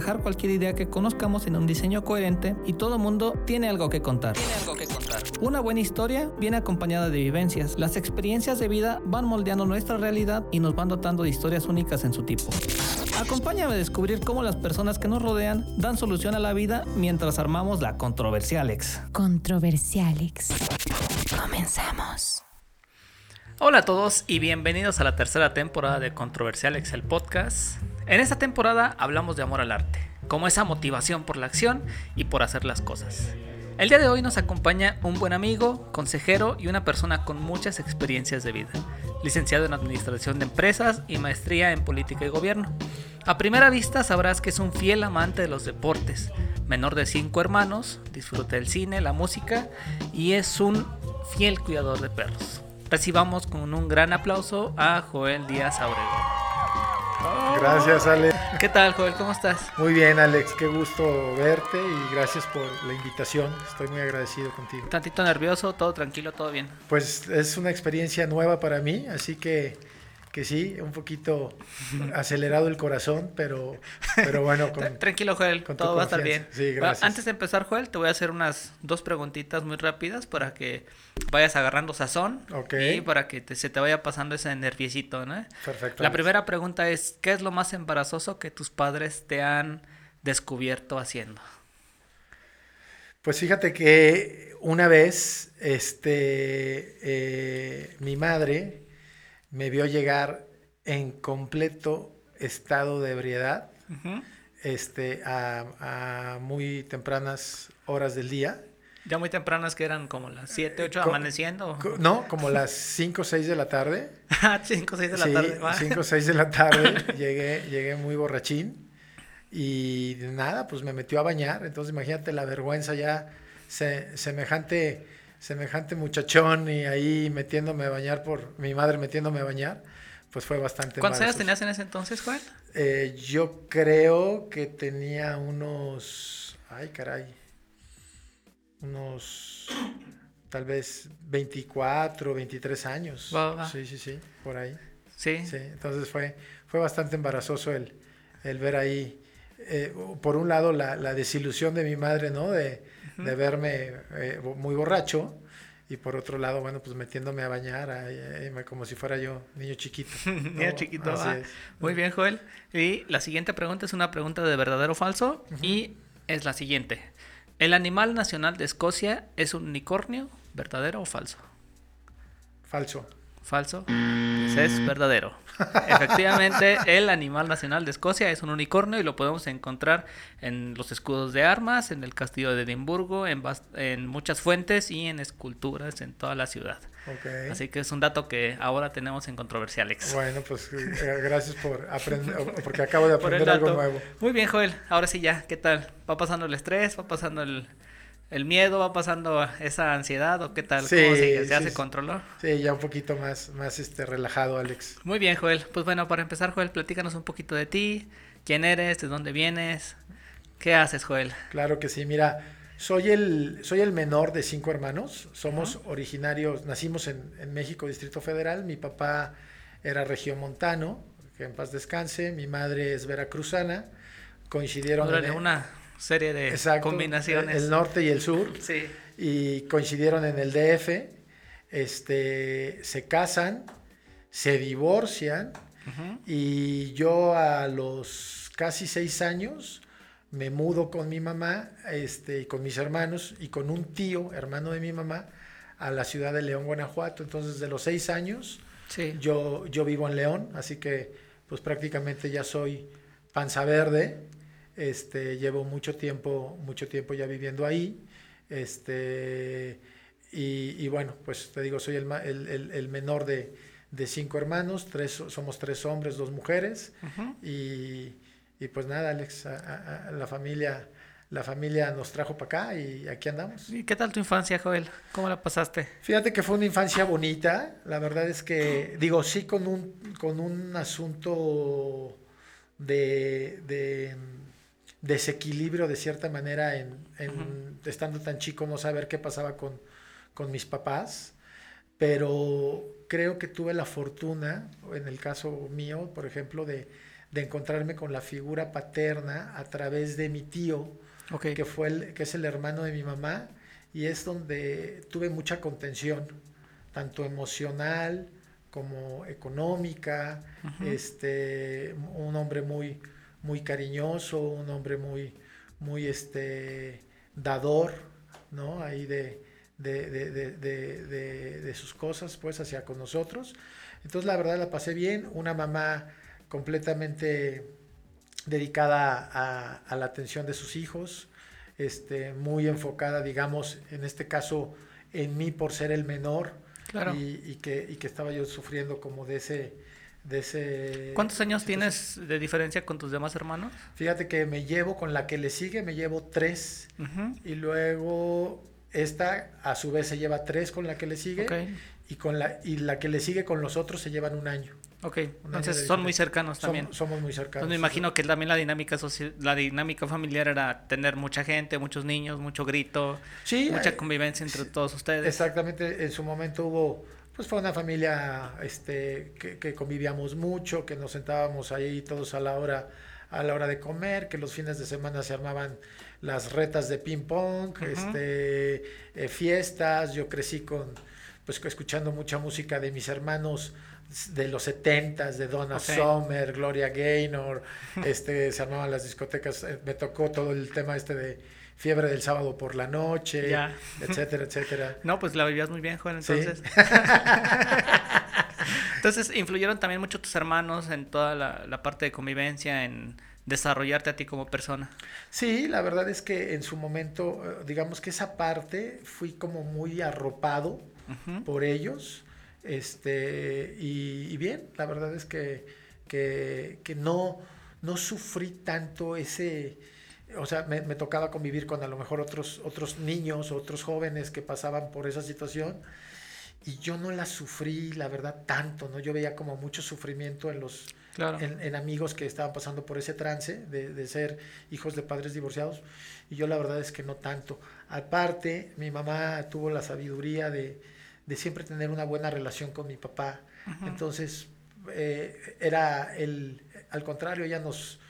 cualquier idea que conozcamos en un diseño coherente y todo mundo tiene algo que contar. Tiene algo que contar. Una buena historia viene acompañada de vivencias. Las experiencias de vida van moldeando nuestra realidad y nos van dotando de historias únicas en su tipo. Acompáñame a descubrir cómo las personas que nos rodean dan solución a la vida mientras armamos la Controversialex. Controversialex. Comenzamos. Hola a todos y bienvenidos a la tercera temporada de Controversialex, el podcast. En esta temporada hablamos de amor al arte, como esa motivación por la acción y por hacer las cosas. El día de hoy nos acompaña un buen amigo, consejero y una persona con muchas experiencias de vida, licenciado en Administración de Empresas y maestría en Política y Gobierno. A primera vista sabrás que es un fiel amante de los deportes, menor de cinco hermanos, disfruta del cine, la música y es un fiel cuidador de perros. Recibamos con un gran aplauso a Joel Díaz Gracias, Alex. ¿Qué tal, Joel? ¿Cómo estás? Muy bien, Alex. Qué gusto verte y gracias por la invitación. Estoy muy agradecido contigo. Tantito nervioso, todo tranquilo, todo bien. Pues es una experiencia nueva para mí, así que, que sí, un poquito acelerado el corazón, pero, pero bueno. Con, Tranquilo, Joel, con todo va a estar bien. Sí, gracias. Antes de empezar, Joel, te voy a hacer unas dos preguntitas muy rápidas para que vayas agarrando sazón Ok. y para que te- se te vaya pasando ese nerviosito, ¿no? Perfecto. La primera pregunta es, ¿qué es lo más embarazoso que tus padres te han descubierto haciendo? Pues fíjate que una vez, este, eh, mi madre me vio llegar en completo estado de ebriedad. Ujú. este, a, a muy tempranas horas del día. Ya muy tempranas que eran como las 7, 8 Co- amaneciendo. Co- No, como las 5 o 6 de la tarde. 5 o 6 de la sí, tarde. va. 5 o 6 de la tarde llegué, llegué muy borrachín y nada, pues me metió a bañar. Entonces imagínate la vergüenza ya, se- semejante, semejante muchachón y ahí metiéndome a bañar por mi madre metiéndome a bañar, pues fue bastante ¿Cuántos años tenías en ese entonces, Joel? Eh, yo creo que tenía unos. Ay, caray. Unos. Tal vez 24, 23 años. Va, va. Sí, sí, sí, por ahí. Sí. Sí, entonces fue, fue bastante embarazoso el, el ver ahí. eh, por un lado, la, la desilusión de mi madre, ¿no? De, de verme eh, muy borracho. Y por otro lado, bueno, pues metiéndome a bañar ahí, ahí, como si fuera yo niño chiquito. Niño chiquito. Así es. Muy bien, Joel. Y la siguiente pregunta es una pregunta de verdadero o falso. Y es la siguiente. ¿El animal nacional de Escocia es un unicornio? ¿Verdadero o falso? Falso. Falso. Pues es verdadero. Efectivamente, el animal nacional de Escocia es un unicornio y lo podemos encontrar en los escudos de armas, en el castillo de Edimburgo, en, en muchas fuentes y en esculturas en toda la ciudad. Así que es un dato que ahora tenemos en Controversialex. Bueno, pues eh, gracias por aprender, porque acabo de aprender algo nuevo. Muy bien, Joel. Ahora sí ya, ¿qué tal? ¿Va pasando el estrés? ¿Va pasando el, el miedo? ¿Va pasando esa ansiedad? ¿O qué tal? Sí, ¿Cómo sigue? ¿Ya sí, se controló? Sí, ya un poquito más, más este, relajado, Alex. Muy bien, Joel. Pues bueno, para empezar, Joel, platícanos un poquito de ti. ¿Quién eres? ¿De dónde vienes? ¿Qué haces, Joel? Claro que sí, mira, soy el, soy el menor de cinco hermanos. Somos originarios, nacimos en, en México, Distrito Federal. Mi papá era regiomontano, que en paz descanse. Mi madre es veracruzana. Coincidieron Órale, en una serie de exacto, combinaciones. el norte y el sur. Sí. y coincidieron en el DF, este, se casan, se divorcian y yo a los casi seis años me mudo con mi mamá este, y con mis hermanos y con un tío, hermano de mi mamá, a la ciudad de León, Guanajuato. Entonces, de los seis años, Sí. yo, yo vivo en León, así que pues prácticamente ya soy panza verde. Este, llevo mucho tiempo, mucho tiempo ya viviendo ahí. Este, y, bueno, pues te digo, soy el, el, el, menor de, de, cinco hermanos, tres, somos tres hombres, dos mujeres. y, y, pues nada, Alex, la familia la familia nos trajo para acá y aquí andamos. ¿Y qué tal tu infancia, Joel? ¿Cómo la pasaste? Fíjate que fue una infancia bonita. La verdad es que, digo, sí con un, con un asunto de, de desequilibrio de cierta manera en, estando tan chico, no saber qué pasaba con, con mis papás. Pero creo que tuve la fortuna, en el caso mío, por ejemplo, de, de encontrarme con la figura paterna a través de mi tío, que, fue el, que es el hermano de mi mamá, y es donde tuve mucha contención, tanto emocional como económica, este, un hombre muy, muy cariñoso, un hombre muy, muy este, dador, ¿no? Ahí de, de, de, de, sus cosas, pues, hacia con nosotros. Entonces, la verdad, la pasé bien. Una mamá completamente dedicada a, la atención de sus hijos, este, muy enfocada, digamos, en este caso, en mí por ser el menor y, que, que estaba yo sufriendo como de ese... De ese ¿Cuántos años tienes de diferencia con tus demás hermanos? Fíjate que me llevo con la que le sigue, me llevo tres. Y luego esta a su vez se lleva tres con la que le sigue. Y, con la, y la que le sigue con los otros se llevan un año. Ok, entonces son muy cercanos también. Somos, muy cercanos. me imagino que también la dinámica la dinámica familiar era tener mucha gente, muchos niños, mucho grito, mucha eh, convivencia entre todos ustedes. Exactamente, en su momento hubo, pues fue una familia este, que, convivíamos mucho, que nos sentábamos ahí todos a la hora a la hora de comer, que los fines de semana se armaban las retas de ping pong, este, eh, fiestas, yo crecí con, pues escuchando mucha música de mis hermanos de los setentas, de Donna Summer, Gloria Gaynor, este, se armaban las discotecas, eh, me tocó todo el tema este de fiebre del sábado por la noche, etcétera, etcétera. No, pues la vivías muy bien, Juan, entonces. entonces, influyeron también mucho tus hermanos en toda la, parte de convivencia, en desarrollarte a ti como persona. Sí, la verdad es que en su momento, eh, digamos que esa parte fui como muy arropado por ellos este, y, bien, la verdad es que, que, no, no sufrí tanto ese, o sea, me, tocaba convivir con a lo mejor otros, otros niños, otros jóvenes que pasaban por esa situación y yo no la sufrí, la verdad, tanto, ¿no? Yo veía como mucho sufrimiento en los, en, amigos que estaban pasando por ese trance de, de, ser hijos de padres divorciados y yo la verdad es que no tanto. Aparte, mi mamá tuvo la sabiduría de, de siempre tener una buena relación con mi papá. Entonces, eh, era el, al contrario, ella nos,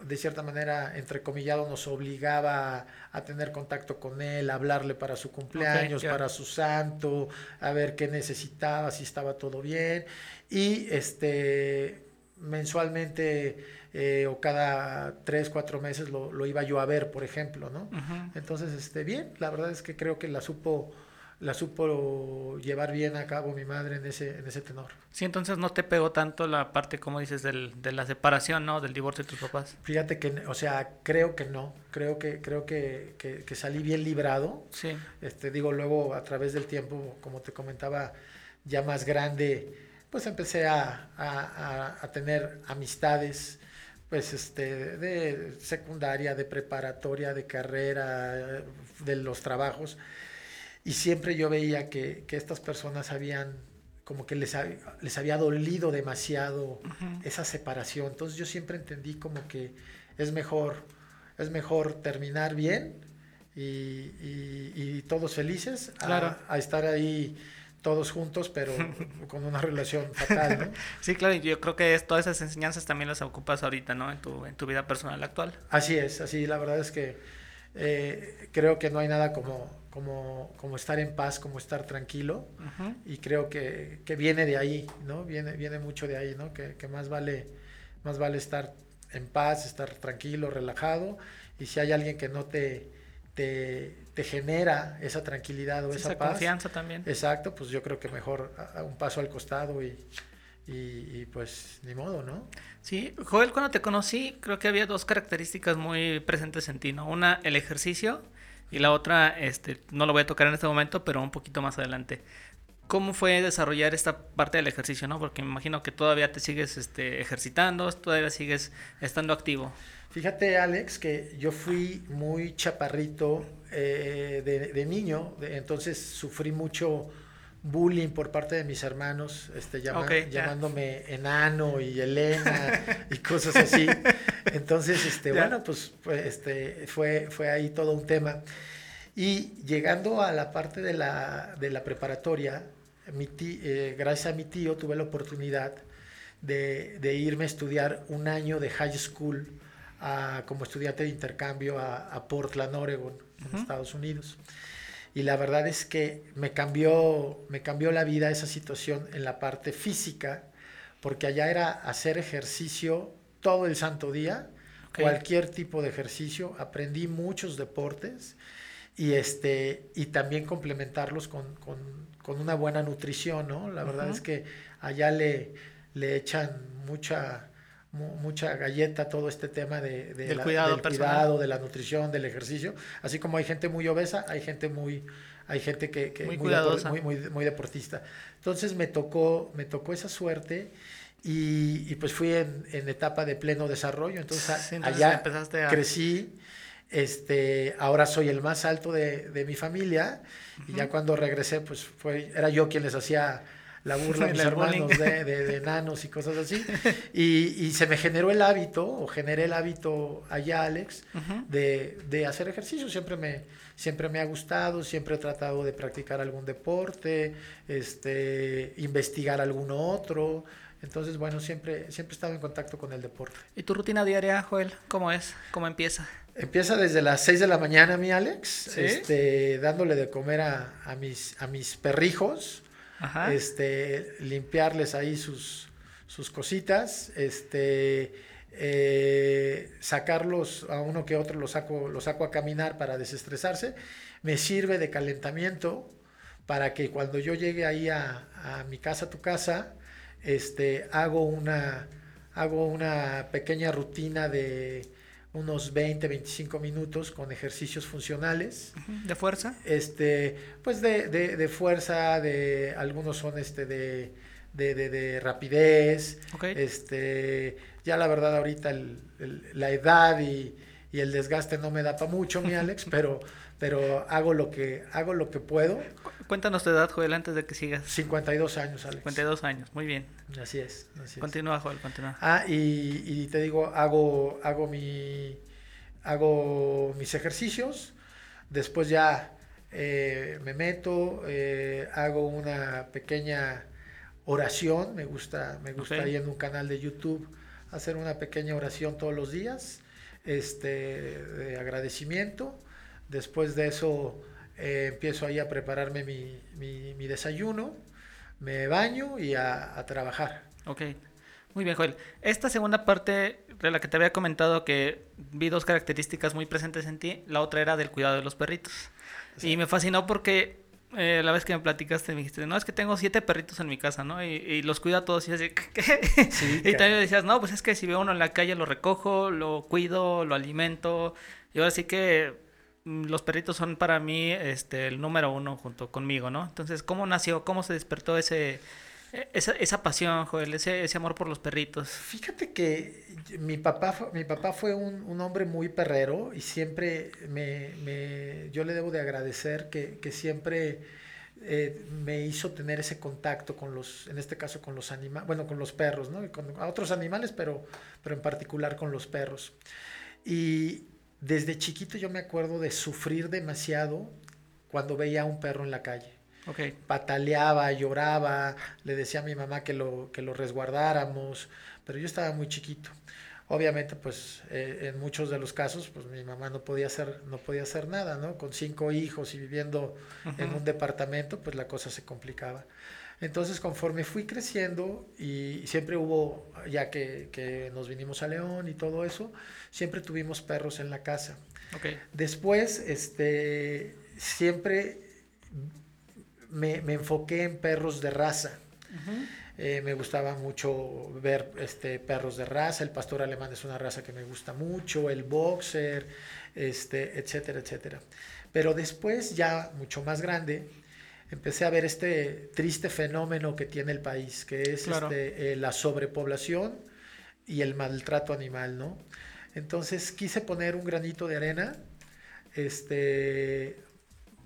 de cierta manera, entrecomillado, nos obligaba a, tener contacto con él, a hablarle para su cumpleaños, para su santo, a ver qué necesitaba, si estaba todo bien. Y este mensualmente eh, o cada tres, cuatro meses lo, lo, iba yo a ver, por ejemplo, ¿no? Entonces, este, bien, la verdad es que creo que la supo la supo llevar bien a cabo mi madre en ese, en ese tenor. Sí, entonces no te pegó tanto la parte, como dices, del, de la separación, ¿no? Del divorcio de tus papás. Fíjate que, o sea, creo que no, creo que, creo que, que, salí bien librado. Sí. Este, digo, luego a través del tiempo, como te comentaba, ya más grande, pues empecé a, a, a tener amistades, pues este, de secundaria, de preparatoria, de carrera, de los trabajos y siempre yo veía que, estas personas habían, como que les, les había dolido demasiado esa separación. Entonces yo siempre entendí como que es mejor, es mejor terminar bien y, todos felices a, estar ahí todos juntos, pero con una relación fatal, ¿no? Sí, claro, y yo creo que todas esas enseñanzas también las ocupas ahorita, ¿no? En tu, en tu vida personal actual. Así es, así, la verdad es que eh, creo que no hay nada como como, como estar en paz, como estar tranquilo. Y creo que, que, viene de ahí, ¿no? Viene, viene mucho de ahí, ¿no? Que, que, más, vale, más vale estar en paz, estar tranquilo, relajado. Y si hay alguien que no te, te, te genera esa tranquilidad o esa, paz. confianza también. Exacto, pues yo creo que mejor un paso al costado y, y, y, pues ni modo, ¿no? Sí, Joel, cuando te conocí, creo que había dos características muy presentes en ti, ¿no? Una, el ejercicio Y la otra, este, no lo voy a tocar en este momento, pero un poquito más adelante. ¿Cómo fue desarrollar esta parte del ejercicio, no? Porque me imagino que todavía te sigues este, ejercitando, todavía sigues estando activo. Fíjate, Alex, que yo fui muy chaparrito eh, de, niño, entonces sufrí mucho bullying por parte de mis hermanos, este, llamándome enano y Elena y cosas así. Entonces, este, bueno, pues, este, fue, fue ahí todo un tema. Y llegando a la parte de la, de la preparatoria, mi eh, gracias a mi tío tuve la oportunidad de, de, irme a estudiar un año de high school como estudiante de intercambio a, a Portland, Oregon, en Estados Unidos. Y la verdad es que me cambió, me cambió la vida esa situación en la parte física, porque allá era hacer ejercicio todo el santo día, cualquier tipo de ejercicio. Aprendí muchos deportes y, este, y también complementarlos con, con, con una buena nutrición, ¿no? La verdad es que allá le, le echan mucha mucha galleta todo este tema de, del, cuidado, del cuidado, de la nutrición, del ejercicio. Así como hay gente muy obesa, hay gente muy, hay gente que, muy, cuidadosa. muy, muy, deportista. Entonces me tocó, me tocó esa suerte y, pues fui en, etapa de pleno desarrollo. Entonces, allá crecí. Este, ahora soy el más alto de, mi familia y ya cuando regresé, pues fue, era yo quien les hacía la burla de mis hermanos de, de, enanos y cosas así. Y, y, se me generó el hábito, o generé el hábito allá, Alex, de, de, hacer ejercicio. Siempre me, siempre me ha gustado, siempre he tratado de practicar algún deporte, este, investigar algún otro. Entonces, bueno, siempre, siempre he estado en contacto con el deporte. ¿Y tu rutina diaria, Joel? ¿Cómo es? ¿Cómo empieza? Empieza desde las 6 de la mañana, mi Alex, este, dándole de comer a, a, mis, a mis perrijos este, limpiarles ahí sus, sus cositas, este, eh, sacarlos a uno que otro, los saco, los saco a caminar para desestresarse, me sirve de calentamiento para que cuando yo llegue ahí a, a mi casa, tu casa, este, hago una, hago una pequeña rutina de unos 20, 25 minutos con ejercicios funcionales. ¿De fuerza? Este, pues de, de, fuerza, de algunos son este de, de, rapidez. Este, ya la verdad ahorita la edad y, y, el desgaste no me da para mucho, mi Alex, pero, pero hago lo que, hago lo que puedo. Cuéntanos tu edad, Joel, antes de que sigas. 52 años, Alex. 52 años, muy bien. Así es. Así continúa, Joel, continúa. Ah, y, y, te digo, hago, hago, mi, hago mis ejercicios, después ya eh, me meto, eh, hago una pequeña oración, me gusta, me gusta en un canal de YouTube hacer una pequeña oración todos los días, este, de agradecimiento. Después de eso eh, empiezo ahí a prepararme mi, mi, desayuno, me baño y a, trabajar. Ok, muy bien, Joel. Esta segunda parte de la que te había comentado que vi dos características muy presentes en ti, la otra era del cuidado de los perritos. Y me fascinó porque eh, la vez que me platicaste me dijiste, no, es que tengo siete perritos en mi casa, ¿no? Y, los cuido a todos y así, ¿qué? y también decías, no, pues es que si veo uno en la calle lo recojo, lo cuido, lo alimento. Y ahora sí que los perritos son para mí este, el número uno junto conmigo, ¿no? Entonces, ¿cómo nació, cómo se despertó ese, e, esa, esa pasión, Joel, ese, ese, amor por los perritos? Fíjate que mi papá, mi papá fue un, un hombre muy perrero y siempre me, me, yo le debo de agradecer que, que siempre eh, me hizo tener ese contacto con los, en este caso con los animales, bueno, con los perros, ¿no? con otros animales, pero, pero en particular con los perros. Y desde chiquito yo me acuerdo de sufrir demasiado cuando veía a un perro en la calle. Okay. Pataleaba, lloraba, le decía a mi mamá que lo, que lo resguardáramos, pero yo estaba muy chiquito. Obviamente, pues eh, en muchos de los casos, pues mi mamá no podía hacer, no podía hacer nada, ¿no? Con cinco hijos y viviendo en un departamento, pues la cosa se complicaba. Entonces, conforme fui creciendo y siempre hubo, ya que, nos vinimos a León y todo eso, siempre tuvimos perros en la casa. Después, este, siempre me, enfoqué en perros de raza. Eh, me gustaba mucho ver este, perros de raza, el pastor alemán es una raza que me gusta mucho, el boxer, este, etcétera, etcétera. Pero después, ya mucho más grande, empecé a ver este triste fenómeno que tiene el país, que es este, eh, la sobrepoblación y el maltrato animal, ¿no? Entonces quise poner un granito de arena, este,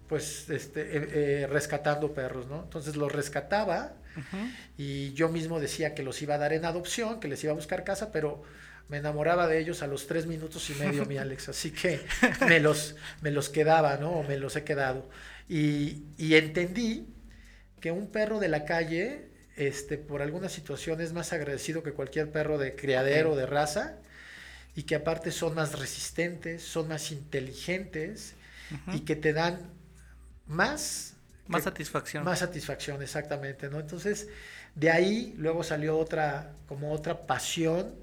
pues, este, eh, eh, rescatando perros, ¿no? Entonces los rescataba y yo mismo decía que los iba a dar en adopción, que les iba a buscar casa, pero me enamoraba de ellos a los tres minutos y medio, mi Alex. Así que me los, me los quedaba, ¿no? O me los he quedado. Y, y, entendí que un perro de la calle, este, por alguna situación, es más agradecido que cualquier perro de criadero, de raza, y que aparte son más resistentes, son más inteligentes y que te dan más más satisfacción. Más satisfacción, exactamente, ¿no? Entonces, de ahí luego salió otra, como otra pasión,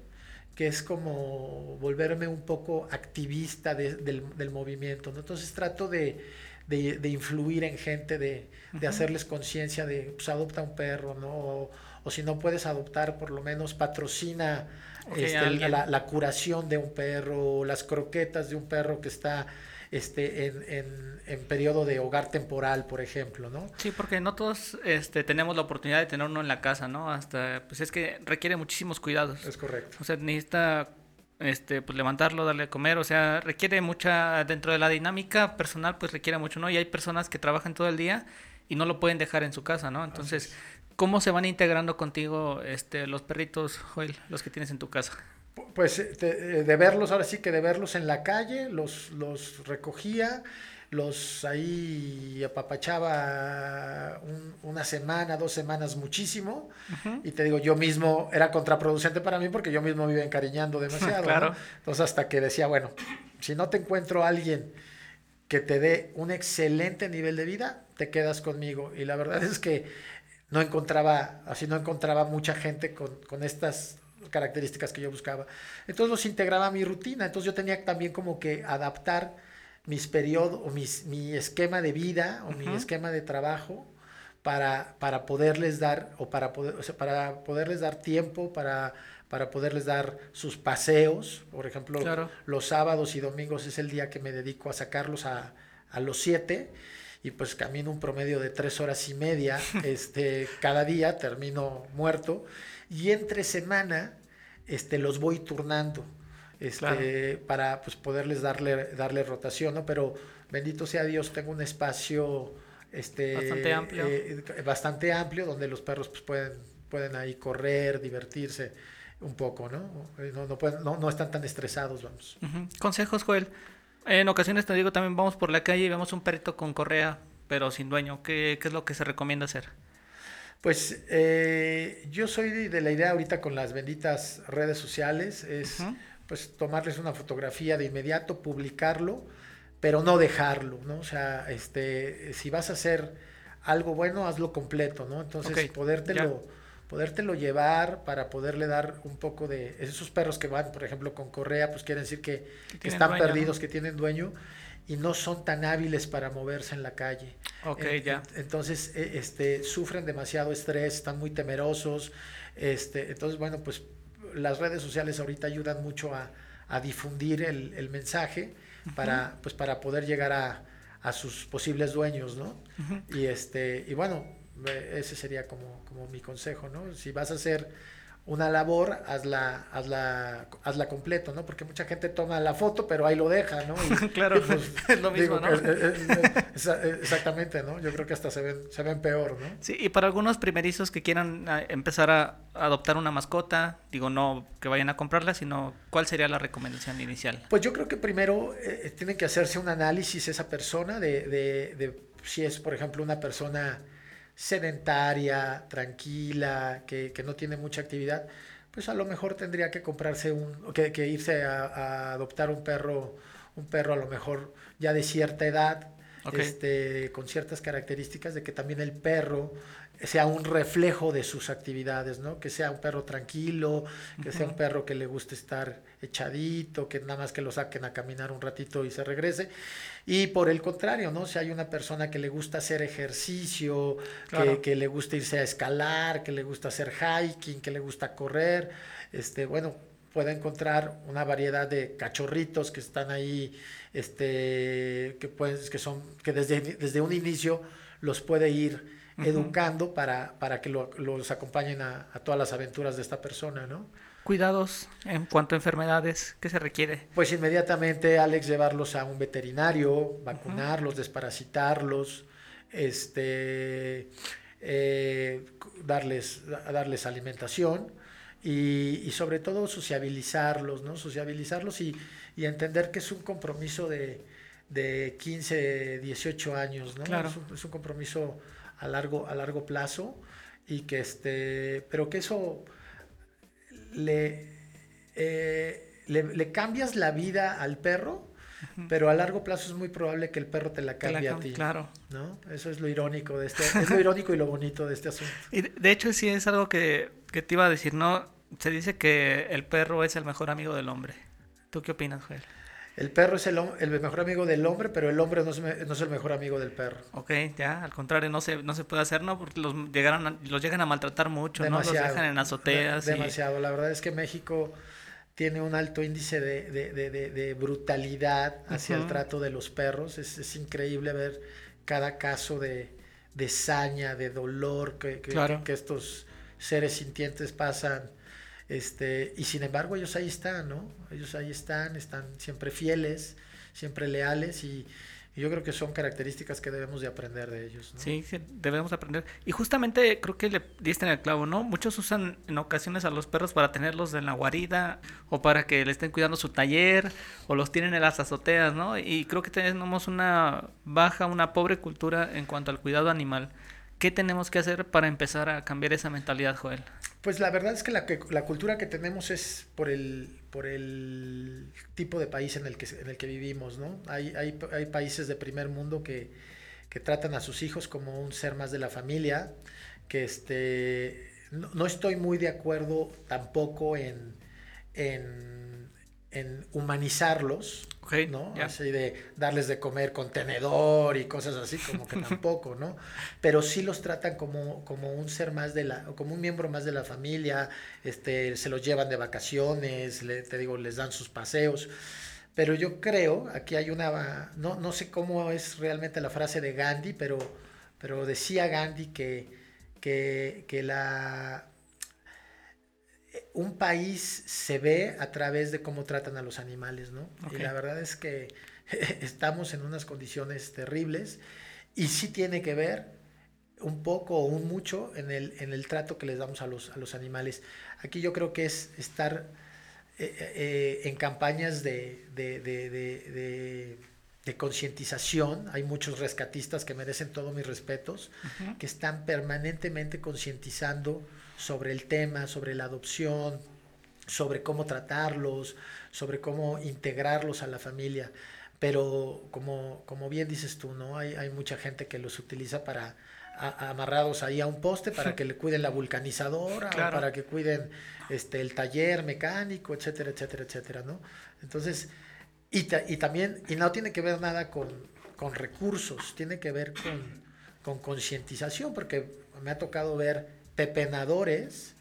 que es como volverme un poco activista del, del, movimiento, ¿no? Entonces trato de, de, influir en gente, de, de hacerles conciencia de, pues adopta un perro, ¿no? O, o, si no puedes adoptar, por lo menos patrocina este, la, la, curación de un perro, las croquetas de un perro que está este, en, en, periodo de hogar temporal, por ejemplo, ¿no? Sí, porque no todos este, tenemos la oportunidad de tener uno en la casa, ¿no? Hasta, pues es que requiere muchísimos cuidados. Es correcto. O sea, necesita este, pues levantarlo, darle a comer, o sea, requiere mucha, dentro de la dinámica personal, pues requiere mucho, ¿no? Y hay personas que trabajan todo el día y no lo pueden dejar en su casa, ¿no? Entonces, ¿cómo se van integrando contigo este, los perritos, Joel, los que tienes en tu casa? pues eh, eh, de, verlos, ahora sí que de verlos en la calle, los, los recogía, los ahí apapachaba una semana, dos semanas muchísimo. Y te digo, yo mismo era contraproducente para mí porque yo mismo me iba encariñando demasiado. claro. Entonces hasta que decía, bueno, si no te encuentro a alguien que te dé un excelente nivel de vida, te quedas conmigo. Y la verdad es que no encontraba, así no encontraba mucha gente con, con estas características que yo buscaba. Entonces los integraba a mi rutina. Entonces yo tenía también como que adaptar mis periodos o mis, mi esquema de vida o mi esquema de trabajo para, para poderles dar o para, poder, para poderles dar tiempo, para, para poderles dar sus paseos. Por ejemplo, los sábados y domingos es el día que me dedico a sacarlos a, a los siete y pues camino un promedio de tres horas y media este, cada día, termino muerto y entre semana este, los voy turnando este, para pues, poderles darle, darle rotación, ¿no? Pero bendito sea Dios, tengo un espacio este, bastante amplio, eh, bastante amplio donde los perros pues, pueden, pueden ahí correr, divertirse un poco, ¿no? No, no, pueden, no, no están tan estresados, vamos. Consejos, Joel. En ocasiones te digo, también vamos por la calle y vemos un perrito con correa, pero sin dueño. ¿Qué, qué es lo que se recomienda hacer? Pues eh, yo soy de, la idea ahorita con las benditas redes sociales, es pues tomarles una fotografía de inmediato, publicarlo, pero no dejarlo, ¿no? O sea, este, si vas a hacer algo bueno, hazlo completo, ¿no? Entonces, podértelo, podértelo llevar para poderle dar un poco de... Esos perros que van, por ejemplo, con correa, pues quieren decir que, están perdidos, que tienen dueño y no son tan hábiles para moverse en la calle. Ok, ya. Entonces, e, este, sufren demasiado estrés, están muy temerosos. Este, entonces, bueno, pues las redes sociales ahorita ayudan mucho a, difundir el, mensaje para, pues, para poder llegar a, a sus posibles dueños, ¿no? Y este, y bueno, ese sería como, como mi consejo, ¿no? Si vas a hacer una labor, hazla, hazla, hazla completo, ¿no? Porque mucha gente toma la foto, pero ahí lo deja, ¿no? claro, pues, es lo mismo, ¿no? exactamente, ¿no? Yo creo que hasta se ven, se ven peor, ¿no? Sí, y para algunos primerizos que quieran ah, empezar a adoptar una mascota, digo, no que vayan a comprarla, sino ¿cuál sería la recomendación inicial? Pues yo creo que primero eh, tienen que hacerse un análisis esa persona de, de, de si es, por ejemplo, una persona sedentaria, tranquila, que, no tiene mucha actividad, pues a lo mejor tendría que comprarse un, que, que irse a, adoptar un perro, un perro a lo mejor ya de cierta edad, este, con ciertas características de que también el perro sea un reflejo de sus actividades, ¿no? Que sea un perro tranquilo, que sea un perro que le guste estar echadito, que nada más que lo saquen a caminar un ratito y se regrese. Y por el contrario, ¿no? Si hay una persona que le gusta hacer ejercicio, que, que, le gusta irse a escalar, que le gusta hacer hiking, que le gusta correr, este, bueno, puede encontrar una variedad de cachorritos que están ahí, este, que, pues, que, son, que desde, desde un inicio los puede ir educando para, para que los acompañen a, todas las aventuras de esta persona, ¿no? Cuidados en cuanto a enfermedades, ¿qué se requiere? Pues inmediatamente, Alex, llevarlos a un veterinario, vacunarlos, desparasitarlos, este, eh, darles, darles alimentación y, sobre todo sociabilizarlos, ¿no? Sociabilizarlos y, entender que es un compromiso de, de 15, 18 años, ¿no? Claro. es un compromiso a largo, a largo plazo y que este, pero que eso le, eh, le, cambias la vida al perro, pero a largo plazo es muy probable que el perro te la cambie a ti. Claro. ¿no? Eso es lo irónico de este, es lo irónico y lo bonito de este asunto. Y de hecho sí es algo que, que te iba a decir, ¿no? Se dice que el perro es el mejor amigo del hombre. ¿Tú qué opinas, Joel? El perro es el, el, mejor amigo del hombre, pero el hombre no es, no es, el mejor amigo del perro. Ok, ya, al contrario, no se, no se puede hacer, ¿no? Porque los, llegaron los llegan a maltratar mucho, ¿no? Los dejan en azoteas. demasiado, la verdad es que México tiene un alto índice de, de, de, de brutalidad hacia el trato de los perros. Es, es, increíble ver cada caso de, saña, de dolor que, que, que estos seres sintientes pasan este, y sin embargo ellos ahí están, ¿no? Ellos ahí están, están siempre fieles, siempre leales y, yo creo que son características que debemos de aprender de ellos. ¿no? Sí, debemos aprender. Y justamente creo que le diste en el clavo, ¿no? Muchos usan en ocasiones a los perros para tenerlos en la guarida o para que le estén cuidando su taller o los tienen en las azoteas, ¿no? Y creo que tenemos una baja, una pobre cultura en cuanto al cuidado animal. ¿Qué tenemos que hacer para empezar a cambiar esa mentalidad, Joel? Pues la verdad es que la, la cultura que tenemos es por el, por el tipo de país en el que, en el que vivimos, ¿no? Hay, hay, hay países de primer mundo que, que, tratan a sus hijos como un ser más de la familia, que este, no, estoy muy de acuerdo tampoco en, en, en humanizarlos, ¿no? Así de darles de comer con tenedor y cosas así, como que tampoco, ¿no? Pero sí los tratan como, como un ser más de la, como un miembro más de la familia, este, se los llevan de vacaciones, te digo, les dan sus paseos. Pero yo creo, aquí hay una, no, no sé cómo es realmente la frase de Gandhi, pero, pero decía Gandhi que, que, que la, un país se ve a través de cómo tratan a los animales, ¿no? Y la verdad es que estamos en unas condiciones terribles y sí tiene que ver un poco o un mucho en el, en el trato que les damos a los, a los animales. Aquí yo creo que es estar eh, eh, en campañas de, de, de, de concientización. Hay muchos rescatistas que merecen todos mis respetos, que están permanentemente concientizando sobre el tema, sobre la adopción, sobre cómo tratarlos, sobre cómo integrarlos a la familia. Pero como, como bien dices tú, ¿no? Hay, hay mucha gente que los utiliza para amarrados ahí a un poste para que le cuiden la vulcanizadora para que cuiden este el taller mecánico, etcétera, etcétera, etcétera, ¿no? Entonces, y, y también, y no tiene que ver nada con, con recursos, tiene que ver con, con concientización, porque me ha tocado ver pepenadores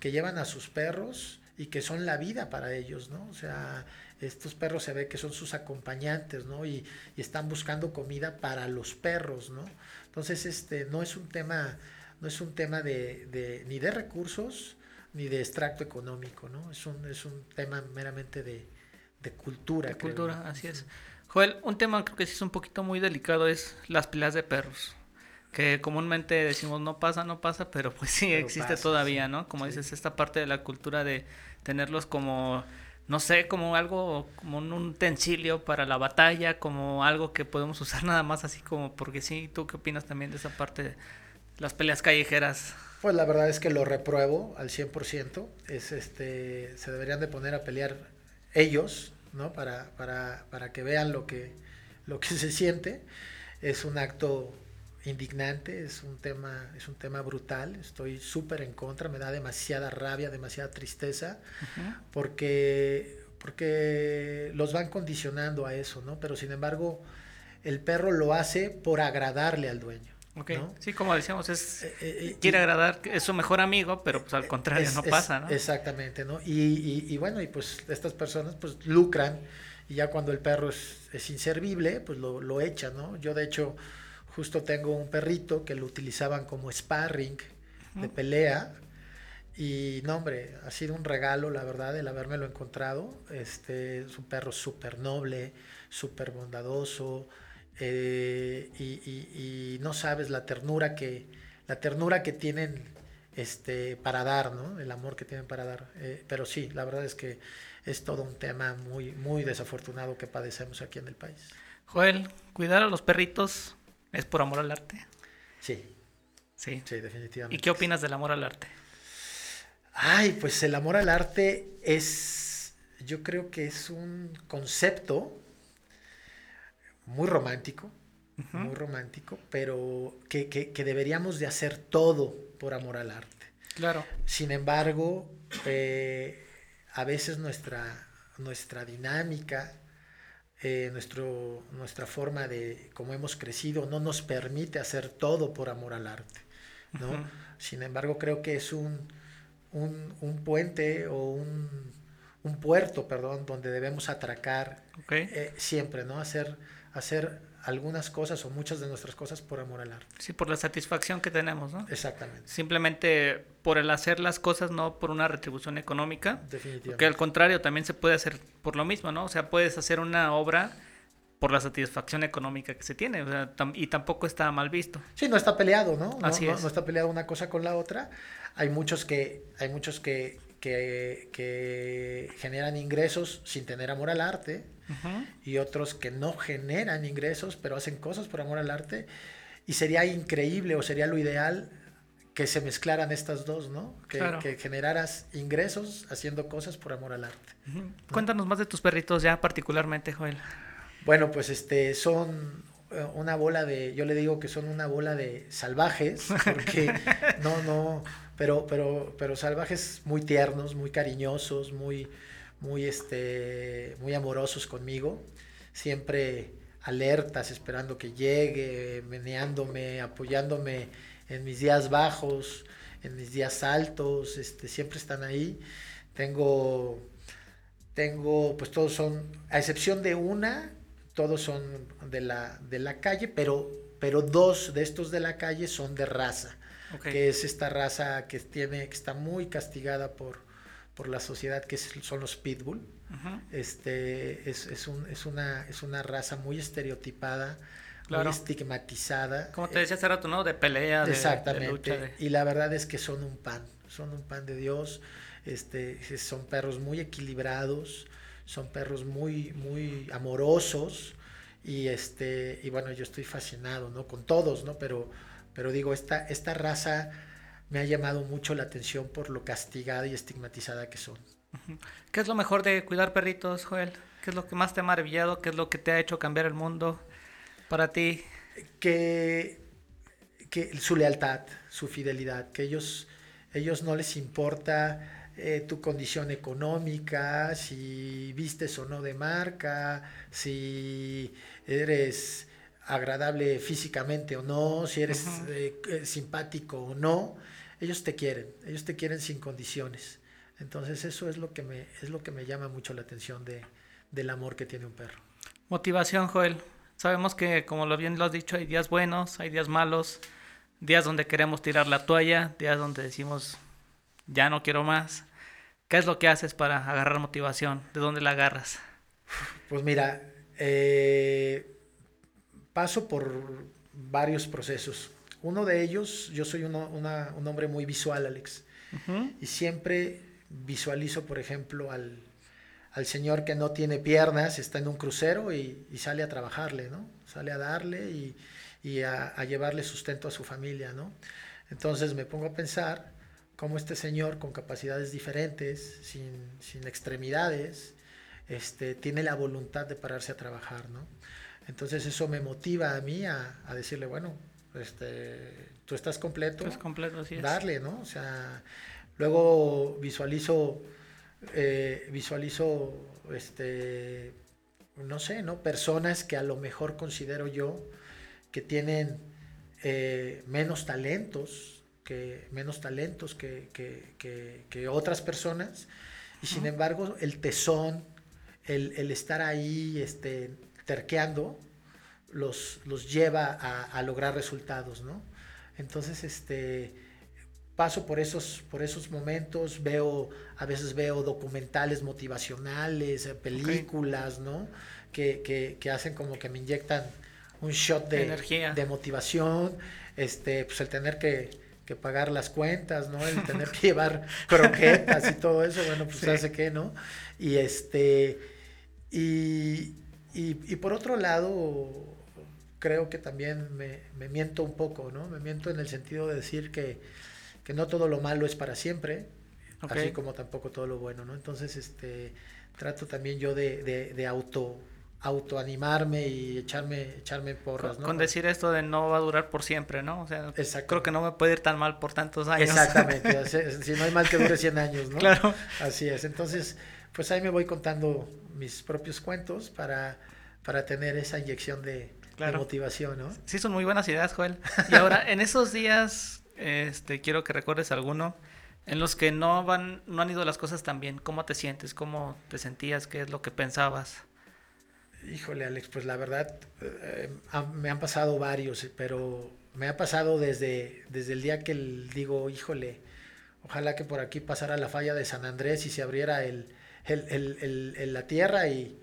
que llevan a sus perros y que son la vida para ellos, ¿no? O sea, estos perros se ve que son sus acompañantes, ¿no? Y, están buscando comida para los perros, ¿no? Entonces, este, no es un tema, no es un tema de, ni de recursos ni de extracto económico, ¿no? Es un, es un tema meramente de, cultura. De cultura, así es. Joel, un tema creo que sí es un poquito muy delicado es las peleas de perros que comúnmente decimos no pasa, no pasa, pero pues sí existe todavía, ¿no? Como dices, esta parte de la cultura de tenerlos como, no sé, como algo, como un utensilio para la batalla, como algo que podemos usar nada más así como, porque sí, ¿tú qué opinas también de esa parte de las peleas callejeras? Pues la verdad es que lo repruebo al 100%, es este, se deberían de poner a pelear ellos, ¿no? Para, para, para que vean lo que, lo que se siente es un acto indignante, es un tema, es un tema brutal, estoy súper en contra, me da demasiada rabia, demasiada tristeza, porque, porque los van condicionando a eso, ¿no? Pero sin embargo, el perro lo hace por agradarle al dueño. Sí, como decíamos, es eh, eh, eh, quiere agradar, es su mejor amigo, pero pues al contrario no pasa, ¿no? Exactamente, ¿no? Y, y, bueno, y pues estas personas pues lucran y ya cuando el perro es, es inservible, pues lo, lo echan, ¿no? Yo de hecho justo tengo un perrito que lo utilizaban como sparring de pelea y no, hombre, ha sido un regalo, la verdad, el habérmelo encontrado. Este es un perro súper noble, súper bondadoso, eh, y, no sabes la ternura que, la ternura que tienen este, para dar, ¿no? El amor que tienen para dar. Eh, pero sí, la verdad es que es todo un tema muy, muy desafortunado que padecemos aquí en el país. Joel, cuidar a los perritos es por amor al arte. Sí. Sí. Sí, definitivamente. ¿Y qué opinas del amor al arte? Ay, pues el amor al arte es, yo creo que es un concepto muy romántico, muy romántico, pero que, deberíamos de hacer todo por amor al arte. Claro. Sin embargo, eh, a veces nuestra, nuestra dinámica, eh, nuestro, nuestra forma de cómo hemos crecido no nos permite hacer todo por amor al arte. ¿no? Sin embargo, creo que es un, un, puente o un, un, puerto, perdón, donde debemos atracar eh, siempre, ¿no? Hacer hacer algunas cosas o muchas de nuestras cosas por amor al arte. Sí, por la satisfacción que tenemos, ¿no? Exactamente. Simplemente por el hacer las cosas, no por una retribución económica. Definitivamente. Que al contrario, también se puede hacer por lo mismo, ¿no? O sea, puedes hacer una obra por la satisfacción económica que se tiene, o sea, y tampoco está mal visto. Sí, no está peleado, ¿no? Así no, es. no está peleado una cosa con la otra. Hay muchos que, hay muchos que, que, que generan ingresos sin tener amor al arte y otros que no generan ingresos, pero hacen cosas por amor al arte. Y sería increíble o sería lo ideal que se mezclaran estas dos, ¿no? Que, generaras ingresos haciendo cosas por amor al arte. Cuéntanos más de tus perritos ya particularmente, Joel. Bueno, pues este son eh, una bola de, yo le digo que son una bola de salvajes, porque no, no, pero, pero, pero salvajes muy tiernos, muy cariñosos, muy, muy, este, muy amorosos conmigo, siempre alertas, esperando que llegue, meneándome, apoyándome en mis días bajos, en mis días altos, este, siempre están ahí. Tengo, tengo, pues todos son, a excepción de una, todos son de la, de la calle, pero, pero dos de estos de la calle son de raza, que es esta raza que, tiene, que está muy castigada por, por la sociedad, que son los pitbull. este, es, es, un, es, una, es una raza muy estereotipada, muy estigmatizada. Como te decía hace rato, ¿no? De pelea, de, Exactamente. Y la verdad es que son un pan, son un pan de Dios. Este, son perros muy equilibrados, son perros muy, muy amorosos. Y, este, y bueno, yo estoy fascinado, ¿no? Con todos, ¿no? Pero, pero digo, esta, esta raza me ha llamado mucho la atención por lo castigada y estigmatizada que son. ¿Qué es lo mejor de cuidar perritos, Joel? ¿Qué es lo que más te ha maravillado? ¿Qué es lo que te ha hecho cambiar el mundo para ti? Que, que su lealtad, su fidelidad, que ellos, ellos no les importa eh, tu condición económica, si vistes o no de marca, si eres agradable físicamente o no, si eres eh, eh, simpático o no ellos te quieren, ellos te quieren sin condiciones. Entonces eso es lo que me, es lo que me llama mucho la atención de, del amor que tiene un perro. Motivación, Joel. Sabemos que, como lo bien lo has dicho, hay días buenos, hay días malos, días donde queremos tirar la toalla, días donde decimos, ya no quiero más. ¿Qué es lo que haces para agarrar motivación? ¿De dónde la agarras? Pues mira, eh, paso por varios procesos. Uno de ellos, yo soy un hombre muy visual, Alex, y siempre visualizo, por ejemplo, al, señor que no tiene piernas, está en un crucero y, sale a trabajarle, ¿no? Sale a darle y, a, llevarle sustento a su familia, ¿no? Entonces me pongo a pensar cómo este señor con capacidades diferentes, sin, extremidades, este, tiene la voluntad de pararse a trabajar, ¿no? Entonces eso me motiva a mí a, a decirle, bueno, este, tú estás completo. Estás completo, así es. Darle, ¿no? O sea, luego visualizo, eh, visualizo, este, no sé, ¿no? Personas que a lo mejor considero yo que tienen eh, menos talentos, que, menos talentos que, que, que, que otras personas, y sin embargo el tesón, el, el, estar ahí este, terqueando, los, los lleva a, a, lograr resultados, ¿no? Entonces, este, paso por esos, por esos momentos, veo, a veces veo documentales motivacionales, eh, películas, okay. ¿no? Que, que, que, hacen como que me inyectan un shot de, Energía. de motivación, este, pues el tener que, que, pagar las cuentas, ¿no? El tener que llevar croquetas y todo eso, bueno, pues sí. hace que, ¿no? Y este, y, y, y por otro lado, creo que también me, me, miento un poco, ¿no? Me miento en el sentido de decir que, que no todo lo malo es para siempre, okay. así como tampoco todo lo bueno, ¿no? Entonces, este, trato también yo de, de, de auto autoanimarme y echarme echarme porras, con, ¿no? Con decir esto de no va a durar por siempre, ¿no? O sea, creo que no me puede ir tan mal por tantos años. Exactamente, si no hay mal que dure 100 años, ¿no? Claro. Así es. Entonces, pues ahí me voy contando mis propios cuentos para, para tener esa inyección de, claro. de motivación, ¿no? Sí, son muy buenas ideas, Joel. Y ahora, en esos días, este, quiero que recuerdes alguno en los que no van, no han ido las cosas tan bien. ¿Cómo te sientes? ¿Cómo te sentías? ¿Qué es lo que pensabas? Híjole, Alex, pues la verdad, eh, me han pasado varios, pero me ha pasado desde, desde el día que el, digo, híjole, ojalá que por aquí pasara la falla de San Andrés y se abriera el, el, el la tierra y,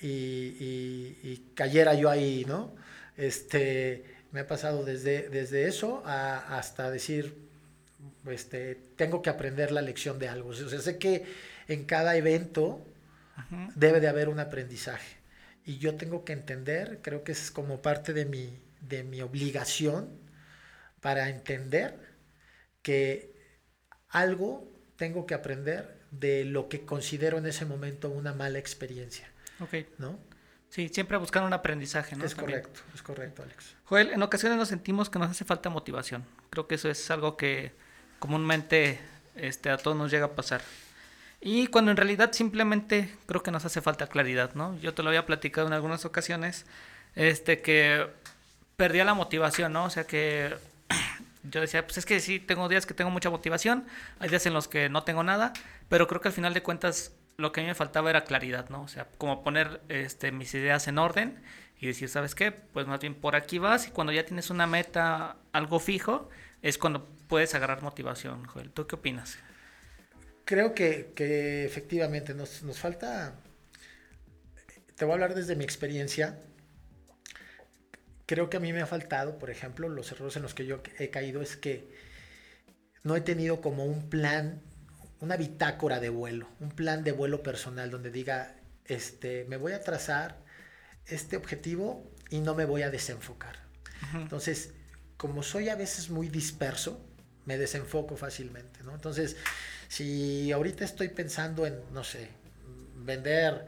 y, y, y, cayera yo ahí, ¿no? Este, me ha pasado desde, desde eso a, hasta decir, este, tengo que aprender la lección de algo. O sea, sé que en cada evento Ajá. debe de haber un aprendizaje. Y yo tengo que entender, creo que es como parte de mi, de mi obligación para entender que algo tengo que aprender de lo que considero en ese momento una mala experiencia. Ok. ¿No? Sí, siempre buscar un aprendizaje, ¿no? Es También. correcto, es correcto, Alex. Joel, en ocasiones nos sentimos que nos hace falta motivación. Creo que eso es algo que comúnmente este, a todos nos llega a pasar. Y cuando en realidad simplemente creo que nos hace falta claridad, ¿no? Yo te lo había platicado en algunas ocasiones, este, que perdía la motivación, ¿no? O sea que yo decía, pues es que sí, tengo días que tengo mucha motivación, hay días en los que no tengo nada, pero creo que al final de cuentas lo que a mí me faltaba era claridad, ¿no? O sea, como poner este, mis ideas en orden y decir, ¿sabes qué? Pues más bien por aquí vas y cuando ya tienes una meta, algo fijo, es cuando puedes agarrar motivación, Joel. ¿Tú qué opinas? Creo que, que efectivamente nos, nos, falta, te voy a hablar desde mi experiencia, creo que a mí me ha faltado, por ejemplo, los errores en los que yo he caído es que no he tenido como un plan, una bitácora de vuelo, un plan de vuelo personal donde diga, este, me voy a trazar este objetivo y no me voy a desenfocar. Uh -huh. Entonces, como soy a veces muy disperso, me desenfoco fácilmente, ¿no? Entonces, si ahorita estoy pensando en, no sé, vender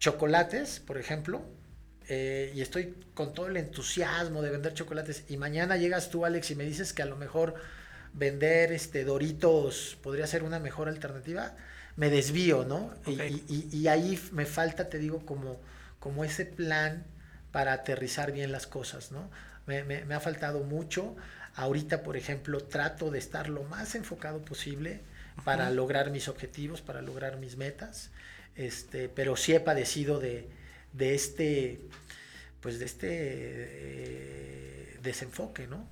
chocolates, por ejemplo, eh, y estoy con todo el entusiasmo de vender chocolates, y mañana llegas tú, Alex, y me dices que a lo mejor vender este Doritos podría ser una mejor alternativa, me desvío, ¿no? Okay. Y, y, y, ahí me falta, te digo, como, como ese plan para aterrizar bien las cosas, ¿no? Me, me, me ha faltado mucho. Ahorita, por ejemplo, trato de estar lo más enfocado posible para uh -huh. lograr mis objetivos, para lograr mis metas. Este, pero sí he padecido de, de este, pues de este eh, desenfoque, ¿no?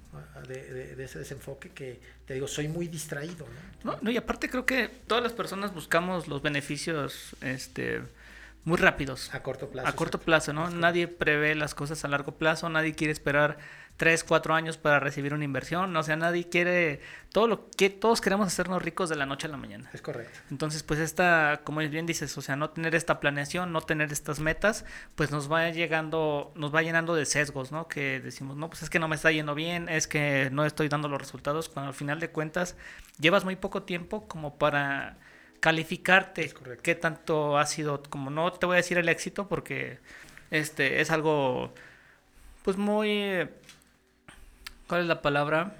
De, de, de, ese desenfoque que te digo, soy muy distraído, ¿no? ¿no? No, y aparte creo que todas las personas buscamos los beneficios, este muy rápidos. A corto plazo. A corto plazo, ¿no? Nadie prevé las cosas a largo plazo, nadie quiere esperar tres, cuatro años para recibir una inversión, o sea, nadie quiere, todo lo que todos queremos hacernos ricos de la noche a la mañana. Es correcto. Entonces, pues esta, como bien dices, o sea, no tener esta planeación, no tener estas metas, pues nos va llegando, nos va llenando de sesgos, ¿no? Que decimos, no, pues es que no me está yendo bien, es que no estoy dando los resultados, cuando al final de cuentas llevas muy poco tiempo como para calificarte qué tanto ha sido, como no te voy a decir el éxito porque este, es algo, pues muy, ¿cuál es la palabra?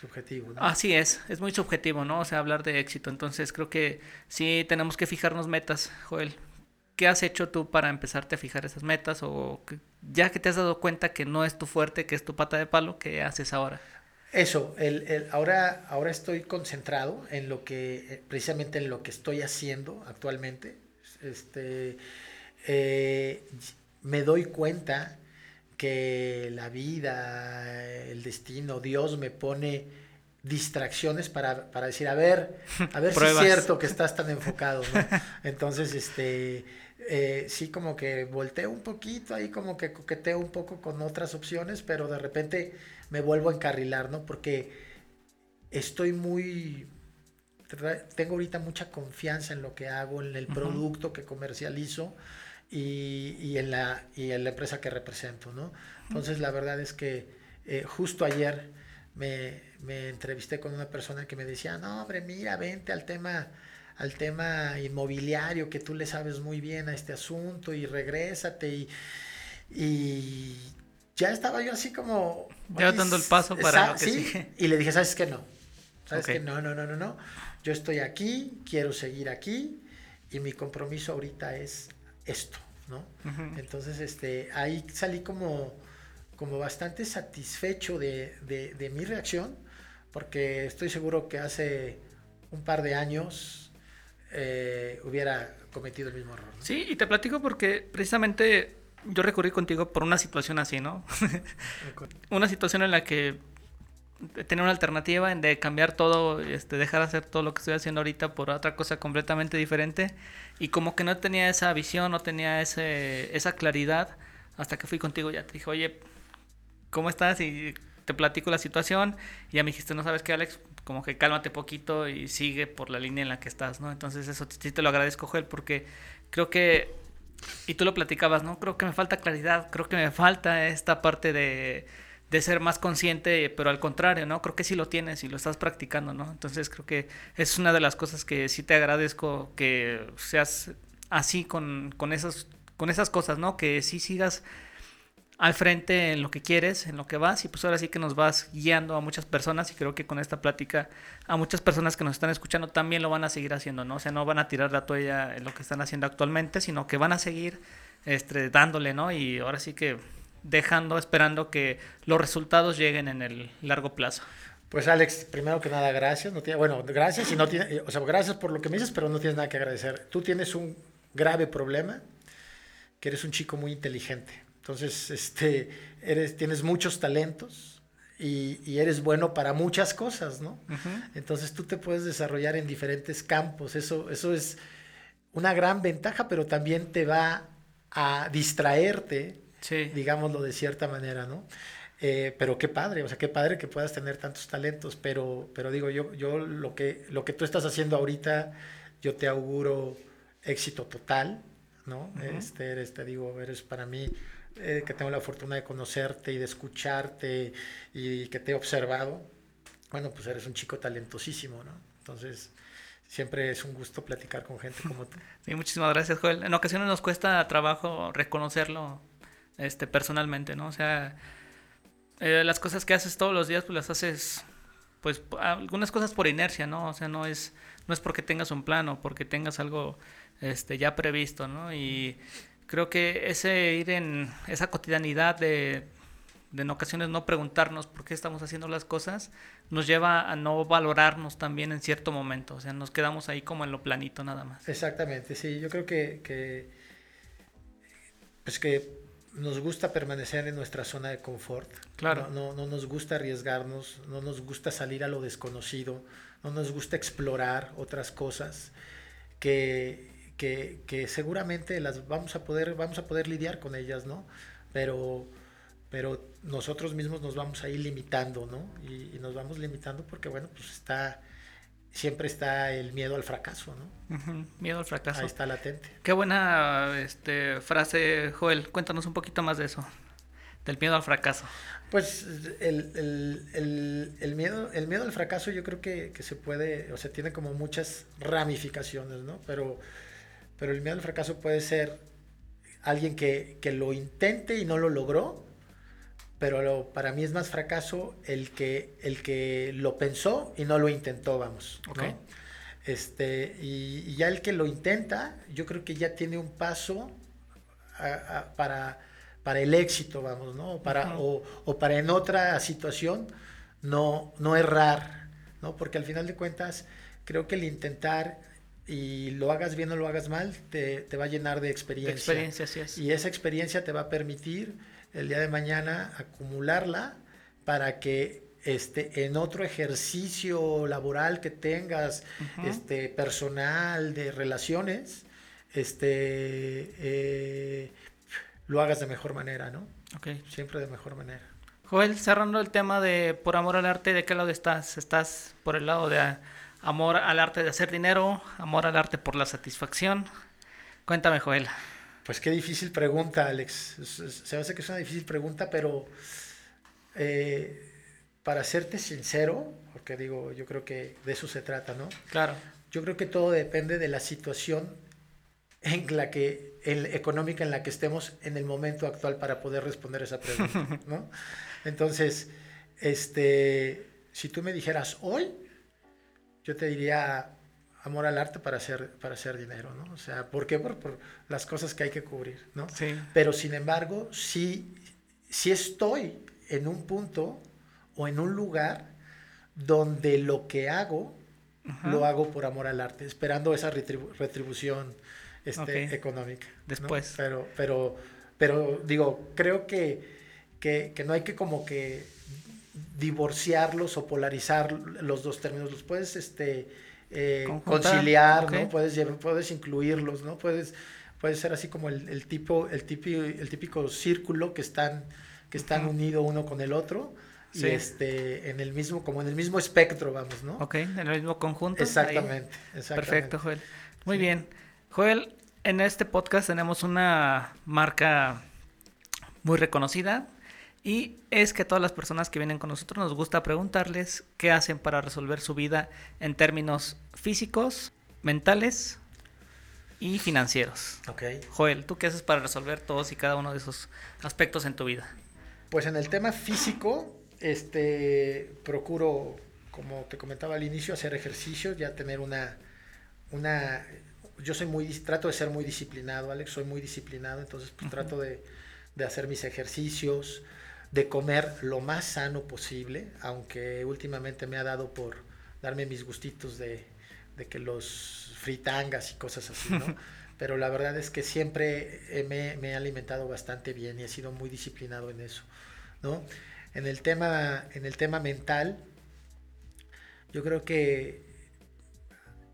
Subjetivo. ¿no? Así es, es muy subjetivo, ¿no? O sea, hablar de éxito. Entonces creo que sí tenemos que fijarnos metas, Joel. ¿Qué has hecho tú para empezarte a fijar esas metas? O ya que te has dado cuenta que no es tu fuerte, que es tu pata de palo, ¿qué haces ahora? Eso, el, el, ahora, ahora estoy concentrado en lo que, eh, precisamente en lo que estoy haciendo actualmente. Este, eh, me doy cuenta que la vida, el destino, Dios me pone distracciones para, para decir, a ver, a ver si es cierto que estás tan enfocado, ¿no? Entonces, este, eh, sí como que volteo un poquito, ahí como que coqueteo un poco con otras opciones, pero de repente me vuelvo a encarrilar, ¿no? Porque estoy muy, tengo ahorita mucha confianza en lo que hago, en el producto que comercializo y, y, en la, y en la empresa que represento, ¿no? Entonces la verdad es que eh, justo ayer me, me, entrevisté con una persona que me decía, no, hombre, mira, vente al tema, al tema inmobiliario, que tú le sabes muy bien a este asunto y regrésate y, y ya estaba yo así como... Ya dando el paso para... sí, y le dije, ¿sabes qué no? ¿Sabes qué? No, no, no, no, no. Yo estoy aquí, quiero seguir aquí y mi compromiso ahorita es esto, ¿no? Entonces, este, ahí salí como, como bastante satisfecho de, de, mi reacción, porque estoy seguro que hace un par de años eh, hubiera cometido el mismo error. Sí, y te platico porque precisamente yo recurrí contigo por una situación así, ¿no? una situación en la que tener una alternativa de cambiar todo, este, dejar de hacer todo lo que estoy haciendo ahorita por otra cosa completamente diferente. Y como que no tenía esa visión, no tenía ese, esa claridad, hasta que fui contigo ya te dije, oye, ¿cómo estás? Y te platico la situación. Y ya me dijiste, no sabes qué, Alex, como que cálmate poquito y sigue por la línea en la que estás, ¿no? Entonces eso sí te lo agradezco, Joel, porque creo que, y tú lo platicabas, ¿no? Creo que me falta claridad, creo que me falta esta parte de de ser más consciente, pero al contrario, ¿no? Creo que sí lo tienes y lo estás practicando, ¿no? Entonces creo que es una de las cosas que sí te agradezco que seas así con, con, esas, con esas cosas, ¿no? Que sí sigas al frente en lo que quieres, en lo que vas y pues ahora sí que nos vas guiando a muchas personas y creo que con esta plática a muchas personas que nos están escuchando también lo van a seguir haciendo, ¿no? O sea, no van a tirar la toalla en lo que están haciendo actualmente, sino que van a seguir este, dándole, ¿no? Y ahora sí que dejando, esperando que los resultados lleguen en el largo plazo. Pues Alex, primero que nada, gracias. No tiene, bueno, gracias y no tiene, o sea, gracias por lo que me dices, pero no tienes nada que agradecer. Tú tienes un grave problema, que eres un chico muy inteligente. Entonces, este, eres, tienes muchos talentos y, y eres bueno para muchas cosas, ¿no? Entonces tú te puedes desarrollar en diferentes campos. Eso, eso es una gran ventaja, pero también te va a distraerte digámoslo de cierta manera, ¿no? Eh, pero qué padre, o sea, qué padre que puedas tener tantos talentos, pero, pero digo, yo, yo lo, que, lo que tú estás haciendo ahorita, yo te auguro éxito total, ¿no? este, eres, te digo, eres para mí, eh, que tengo la fortuna de conocerte y de escucharte y que te he observado, bueno, pues eres un chico talentosísimo, ¿no? Entonces, siempre es un gusto platicar con gente como tú. Sí, muchísimas gracias, Joel. En ocasiones nos cuesta trabajo reconocerlo este, personalmente, ¿no? O sea, eh, las cosas que haces todos los días, pues las haces, pues algunas cosas por inercia, ¿no? O sea, no es, no es porque tengas un plan o porque tengas algo este, ya previsto, ¿no? Y creo que ese ir en esa cotidianidad de, de en ocasiones no preguntarnos por qué estamos haciendo las cosas, nos lleva a no valorarnos también en cierto momento, o sea, nos quedamos ahí como en lo planito nada más. Exactamente, sí, yo creo que, que pues que nos gusta permanecer en nuestra zona de confort. Claro. No, no, nos gusta arriesgarnos, no nos gusta salir a lo desconocido, no nos gusta explorar otras cosas que, que, que, seguramente las vamos a poder, vamos a poder lidiar con ellas, ¿no? Pero, pero nosotros mismos nos vamos a ir limitando, ¿no? Y, y nos vamos limitando porque, bueno, pues está siempre está el miedo al fracaso, ¿no? Miedo al fracaso. Ahí está latente. Qué buena este, frase, Joel. Cuéntanos un poquito más de eso, del miedo al fracaso. Pues el, el, el, miedo, el miedo al fracaso yo creo que, que, se puede, o sea, tiene como muchas ramificaciones, ¿no? Pero, pero el miedo al fracaso puede ser alguien que, que lo intente y no lo logró, pero para mí es más fracaso el que, el que lo pensó y no lo intentó, vamos. Este, y, ya el que lo intenta, yo creo que ya tiene un paso para, para el éxito, vamos, ¿no? Para, o, o, para en otra situación no, no errar, ¿no? Porque al final de cuentas, creo que el intentar y lo hagas bien o lo hagas mal, te, te va a llenar de experiencia. experiencia, sí es. Y esa experiencia te va a permitir el día de mañana acumularla para que este, en otro ejercicio laboral que tengas, este, personal, de relaciones, este, eh, lo hagas de mejor manera, ¿no? Okay. Siempre de mejor manera. Joel, cerrando el tema de por amor al arte, ¿de qué lado estás? ¿Estás por el lado de amor al arte de hacer dinero, amor al arte por la satisfacción? Cuéntame, Joel. Pues qué difícil pregunta, Alex. Se me hace que es una difícil pregunta, pero eh, para serte sincero, porque digo, yo creo que de eso se trata, ¿no? Claro. Yo creo que todo depende de la situación en la que, el, económica en la que estemos en el momento actual para poder responder esa pregunta, ¿no? Entonces, este, si tú me dijeras hoy, yo te diría, amor al arte para hacer, para hacer dinero, ¿no? O sea, ¿por qué? Por, por las cosas que hay que cubrir, ¿no? Sí. Pero sin embargo, sí, sí estoy en un punto o en un lugar donde lo que hago, lo hago por amor al arte, esperando esa retribución este, económica. Después. Pero, pero, pero digo, creo que, que, que no hay que como que divorciarlos o polarizar los dos términos. Los puedes, este, eh, conciliar, ¿no? Puedes, puedes incluirlos, ¿no? Puedes, puede ser así como el, el, tipo, el, típico, el típico círculo que están, que están unidos uno con el otro. Y este, en el mismo, como en el mismo espectro, vamos, ¿no? Ok, en el mismo conjunto. Exactamente, Perfecto, Joel. Muy bien. Joel, en este podcast tenemos una marca muy reconocida, y es que todas las personas que vienen con nosotros nos gusta preguntarles qué hacen para resolver su vida en términos físicos, mentales y financieros. Ok. Joel, ¿tú qué haces para resolver todos y cada uno de esos aspectos en tu vida? Pues en el tema físico, este, procuro, como te comentaba al inicio, hacer ejercicio, ya tener una, una, yo soy muy, trato de ser muy disciplinado, Alex, soy muy disciplinado, entonces pues, trato de, de hacer mis ejercicios, de comer lo más sano posible, aunque últimamente me ha dado por darme mis gustitos de, que los fritangas y cosas así, ¿no? Pero la verdad es que siempre me, he alimentado bastante bien y he sido muy disciplinado en eso, ¿no? En el tema, en el tema mental, yo creo que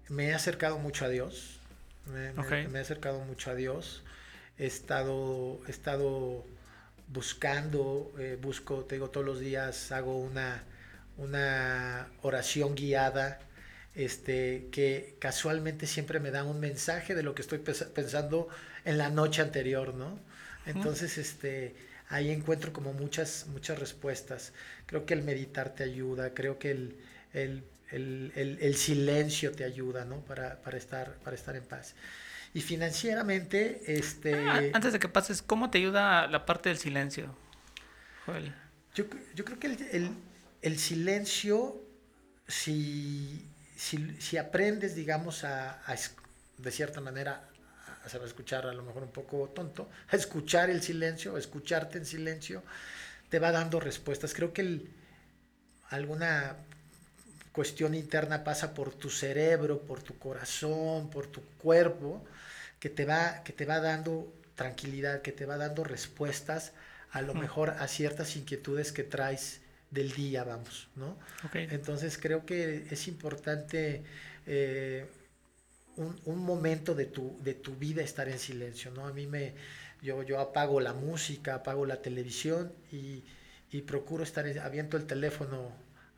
me he acercado mucho a Dios, me, me he acercado mucho a Dios, he estado, he estado buscando, eh, busco, te digo, todos los días hago una, una oración guiada, este, que casualmente siempre me da un mensaje de lo que estoy pensando en la noche anterior, ¿no? Entonces, este, ahí encuentro como muchas, muchas respuestas. Creo que el meditar te ayuda, creo que el, el, el, el silencio te ayuda, ¿no? Para, para, estar, para estar en paz. Y financieramente, este... Ah, antes de que pases, ¿cómo te ayuda la parte del silencio, Joel? Yo, yo creo que el, el, silencio, si, si, si, aprendes, digamos, a, a, de cierta manera, a saber escuchar, a lo mejor un poco tonto, a escuchar el silencio, a escucharte en silencio, te va dando respuestas. Creo que el, alguna cuestión interna pasa por tu cerebro, por tu corazón, por tu cuerpo, que te va, que te va dando tranquilidad, que te va dando respuestas a lo mejor a ciertas inquietudes que traes del día, vamos, ¿no? Entonces creo que es importante eh, un, momento de tu, de tu vida estar en silencio, ¿no? A mí me, yo, yo apago la música, apago la televisión y, y procuro estar, aviento el teléfono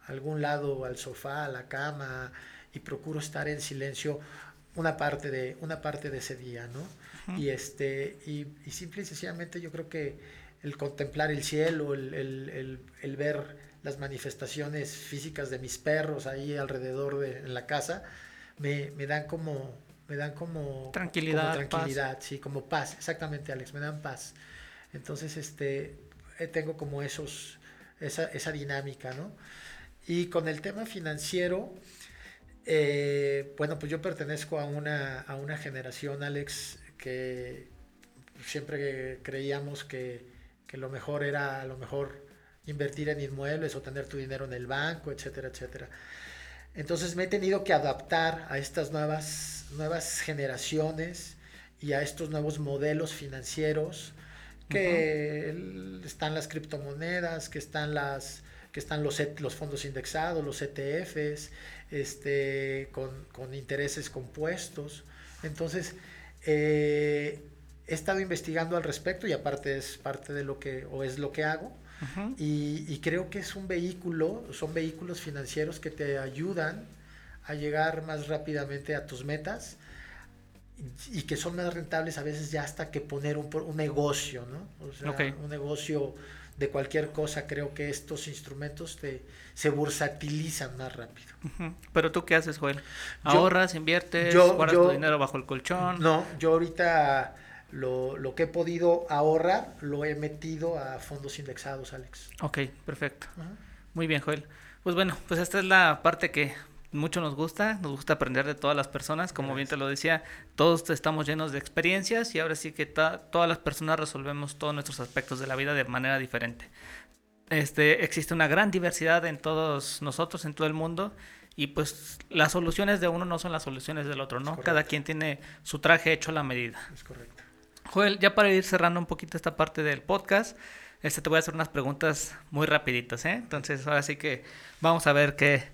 a algún lado, al sofá, a la cama, y procuro estar en silencio una parte de, una parte de ese día, ¿no? Y, este, y, y, simple y sencillamente yo creo que el contemplar el cielo, el, el, el, ver las manifestaciones físicas de mis perros ahí alrededor de en la casa, me, me dan como, me dan como tranquilidad, como tranquilidad, sí, como paz, exactamente, Alex, me dan paz. Entonces, este, eh, tengo como esos, esa, esa dinámica, ¿no? Y con el tema financiero, eh, bueno, pues yo pertenezco a una, a una generación, Alex, que siempre creíamos que, que lo mejor era a lo mejor invertir en inmuebles o tener tu dinero en el banco, etcétera, etcétera. Entonces me he tenido que adaptar a estas nuevas, nuevas generaciones y a estos nuevos modelos financieros que están las criptomonedas, que están las que están los, e, los fondos indexados, los ETFs, este, con, con intereses compuestos. Entonces, eh, he estado investigando al respecto y aparte es parte de lo que, o es lo que hago. y, creo que es un vehículo, son vehículos financieros que te ayudan a llegar más rápidamente a tus metas y, que son más rentables a veces ya hasta que poner un, un negocio, ¿no? O sea, un negocio de cualquier cosa, creo que estos instrumentos te, se bursatilizan más rápido. Pero tú qué haces, Joel? ¿Ahorras, inviertes, guardas tu dinero bajo el colchón? No, yo ahorita lo, lo, que he podido ahorrar lo he metido a fondos indexados, Alex. Ok, perfecto. Muy bien, Joel. Pues bueno, pues esta es la parte que mucho nos gusta, nos gusta aprender de todas las personas, como bien te lo decía, todos estamos llenos de experiencias y ahora sí que todas las personas resolvemos todos nuestros aspectos de la vida de manera diferente. Este, existe una gran diversidad en todos nosotros, en todo el mundo, y pues las soluciones de uno no son las soluciones del otro, ¿no? Cada quien tiene su traje hecho a la medida. Es correcto. Joel, ya para ir cerrando un poquito esta parte del podcast, este, te voy a hacer unas preguntas muy rapiditas, ¿eh? Entonces, ahora sí que vamos a ver qué,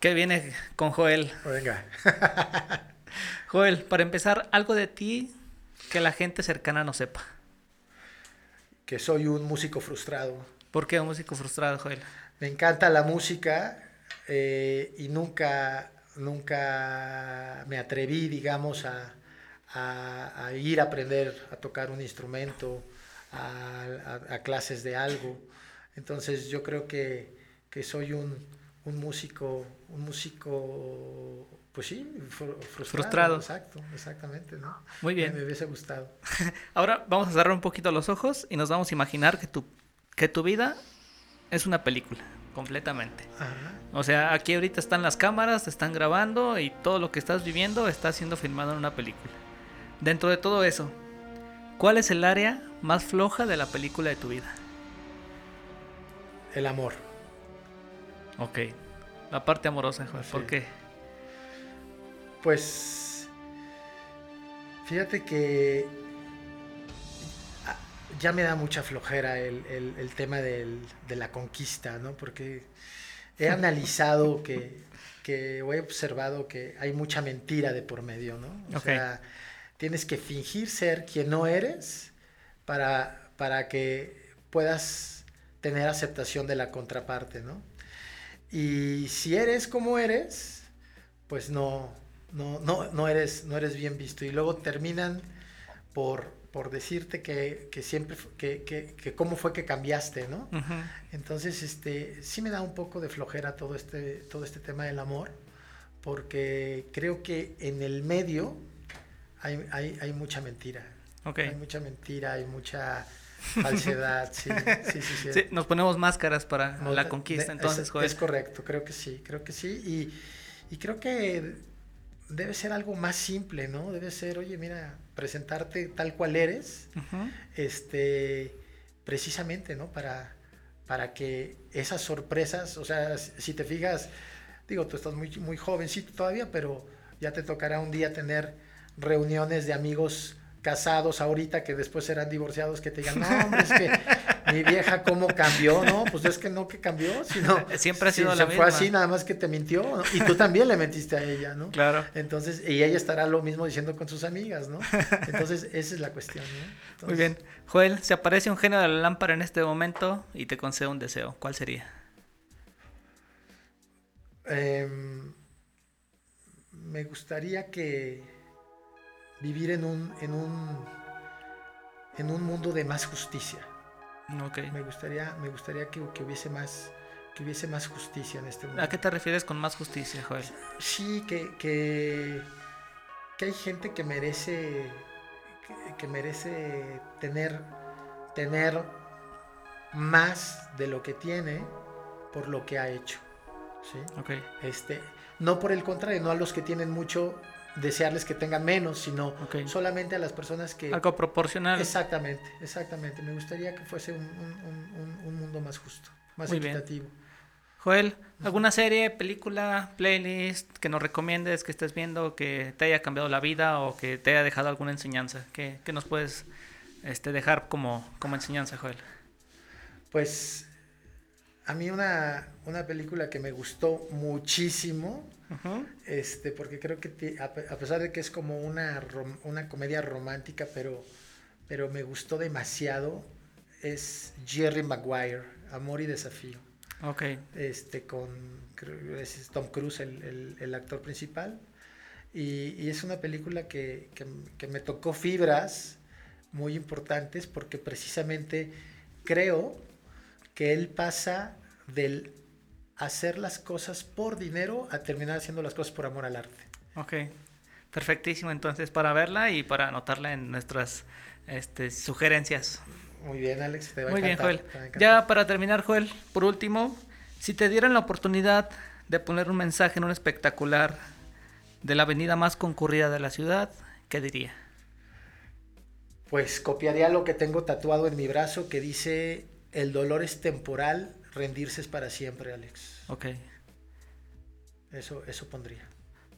qué viene con Joel. Venga. Joel, para empezar, algo de ti que la gente cercana no sepa. Que soy un músico frustrado. ¿Por qué un músico frustrado, Joel? Me encanta la música eh, y nunca, nunca me atreví, digamos, a a, ir a aprender a tocar un instrumento, a, clases de algo. Entonces yo creo que, que soy un, un, músico, un músico, pues sí, frustrado. Exacto, exactamente, ¿no? Muy bien. Me, hubiese gustado. Ahora vamos a cerrar un poquito los ojos y nos vamos a imaginar que tu, que tu vida es una película completamente. O sea, aquí ahorita están las cámaras, te están grabando y todo lo que estás viviendo está siendo filmado en una película. Dentro de todo eso, ¿cuál es el área más floja de la película de tu vida? El amor. Ok. La parte amorosa, ¿Por qué? Pues. Fíjate que. Ah, ya me da mucha flojera el, tema de la conquista, ¿no? Porque he analizado que, que, o he observado que hay mucha mentira de por medio, ¿no? O sea tienes que fingir ser quien no eres para, para que puedas tener aceptación de la contraparte, ¿no? Y si eres como eres, pues no, no, no, no, eres, no eres bien visto. Y luego terminan por, por decirte que, que siempre, que, que, que, cómo fue que cambiaste, ¿no? Entonces, este, sí me da un poco de flojera todo este, todo este tema del amor, porque creo que en el medio hay, hay, hay mucha mentira. Hay mucha mentira, hay mucha falsedad, sí, sí, sí, sí. Nos ponemos máscaras para la conquista, entonces, es, es, correcto, creo que sí, creo que sí. Y, y, creo que debe ser algo más simple, ¿no? Debe ser, oye, mira, presentarte tal cual eres, este, precisamente, ¿no? Para, para que esas sorpresas, o sea, si te fijas, digo, tú estás muy, muy jovencito todavía, pero ya te tocará un día tener reuniones de amigos casados ahorita que después serán divorciados que te digan, no, hombre, es que mi vieja cómo cambió, ¿no? Pues es que no que cambió, sino... Siempre ha sido la misma. fue así, nada más que te mintió, y tú también le mentiste a ella, ¿no? Claro. Entonces, y ella estará lo mismo diciendo con sus amigas, ¿no? Entonces, esa es la cuestión, ¿no? Muy bien. Joel, se aparece un genio de la lámpara en este momento y te concede un deseo, ¿cuál sería? Em, me gustaría que vivir en un, en un, en un mundo de más justicia. Okay. Me gustaría, me gustaría que, que, hubiese más que hubiese más justicia en este mundo. ¿A qué te refieres con más justicia, Joel? Sí, que, que, que hay gente que merece, que, que merece tener, tener más de lo que tiene por lo que ha hecho. ¿sí? Ok. Este, no por el contrario, no a los que tienen mucho desearles que tengan menos, sino solamente a las personas que... Algo proporcional. Exactamente, exactamente. Me gustaría que fuese un, un- un- un- un mundo más justo, más Muy bien. equitativo. Joel, ¿alguna serie, película, playlist que nos recomiendes, que estés viendo, que te haya cambiado la vida o que te haya dejado alguna enseñanza? ¿Qué, qué nos puedes este, dejar como, como enseñanza, Joel? Pues a mí una, una película que me gustó muchísimo, Este, porque creo que a, pe- a pesar de que es como una, rom- una comedia romántica, pero, pero me gustó demasiado, es Jerry Maguire, Amor y Desafío. Ok, este, con es Tom Cruise, el, el- el actor principal. Y, y es una película que, que- que me tocó fibras muy importantes porque precisamente creo que él pasa del hacer las cosas por dinero a terminar haciendo las cosas por amor al arte. ok. Perfectísimo, entonces, para verla y para anotarla en nuestras este, sugerencias. Muy bien, Alex, te va a Muy bien, Joel. a. Ya para terminar, Joel, por último, si te dieran la oportunidad de poner un mensaje en un espectacular de la avenida más concurrida de la ciudad, ¿qué diría? Pues copiaría lo que tengo tatuado en mi brazo que dice, el dolor es temporal, rendirse es para siempre, Alex. Ok, Eso, eso pondría.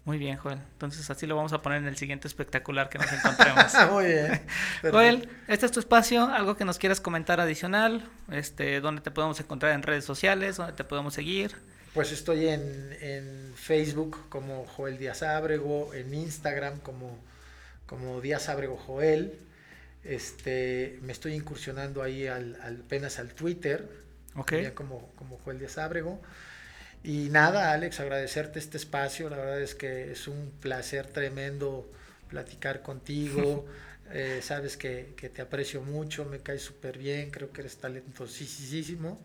muy bien, Joel. Entonces así lo vamos a poner en el siguiente espectacular que nos encontremos. Muy bien. Perfecto. Joel, este es tu espacio, algo que nos quieras comentar adicional, este, dónde te podemos encontrar en redes sociales, dónde te podemos seguir. Pues estoy en, en Facebook como Joel Díaz Ábrego, en Instagram como, como Díaz Ábrego Joel. Este, me estoy incursionando ahí al, al- apenas al Twitter, Ok, como, como Joel Díaz Ábrego. Y nada, Alex, agradecerte este espacio. La verdad es que es un placer tremendo platicar contigo. Eh, sabes que, que te aprecio mucho, me caes súper bien, creo que eres talentosísimo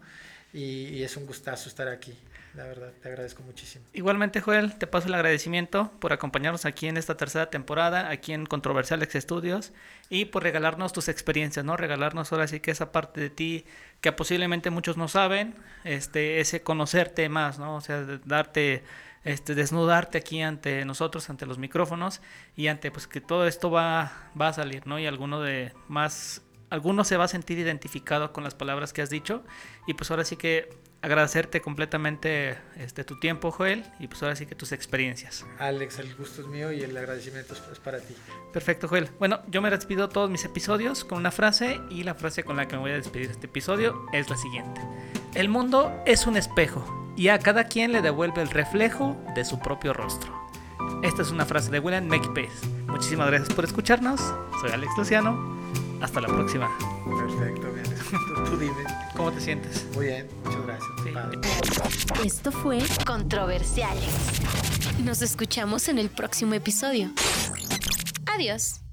y, y es un gustazo estar aquí. La verdad, te agradezco muchísimo. Igualmente, Joel, te paso el agradecimiento por acompañarnos aquí en esta tercera temporada, aquí en Controversial Ex Studios, y por regalarnos tus experiencias, ¿no? Regalarnos ahora sí que esa parte de ti que posiblemente muchos no saben, este, ese conocerte más, ¿no? O sea, darte, este, desnudarte aquí ante nosotros, ante los micrófonos, y ante, pues, que todo esto va, va a salir, ¿no? Y alguno de más, alguno se va a sentir identificado con las palabras que has dicho, y pues ahora sí que agradecerte completamente este, tu tiempo, Joel, y pues ahora sí que tus experiencias. Alex, el gusto es mío y el agradecimiento es, para ti. Perfecto, Joel. Bueno, yo me despido todos mis episodios con una frase y la frase con la que me voy a despedir este episodio es la siguiente. El mundo es un espejo y a cada quien le devuelve el reflejo de su propio rostro. Esta es una frase de William Makepeace. Muchísimas gracias por escucharnos. Soy Alex Luciano. Hasta la próxima. Perfecto, bien. Tú, tú dime. ¿Cómo te sientes? Muy bien, muchas gracias. Sí. Padre. Esto fue Controversiales. Nos escuchamos en el próximo episodio. Adiós.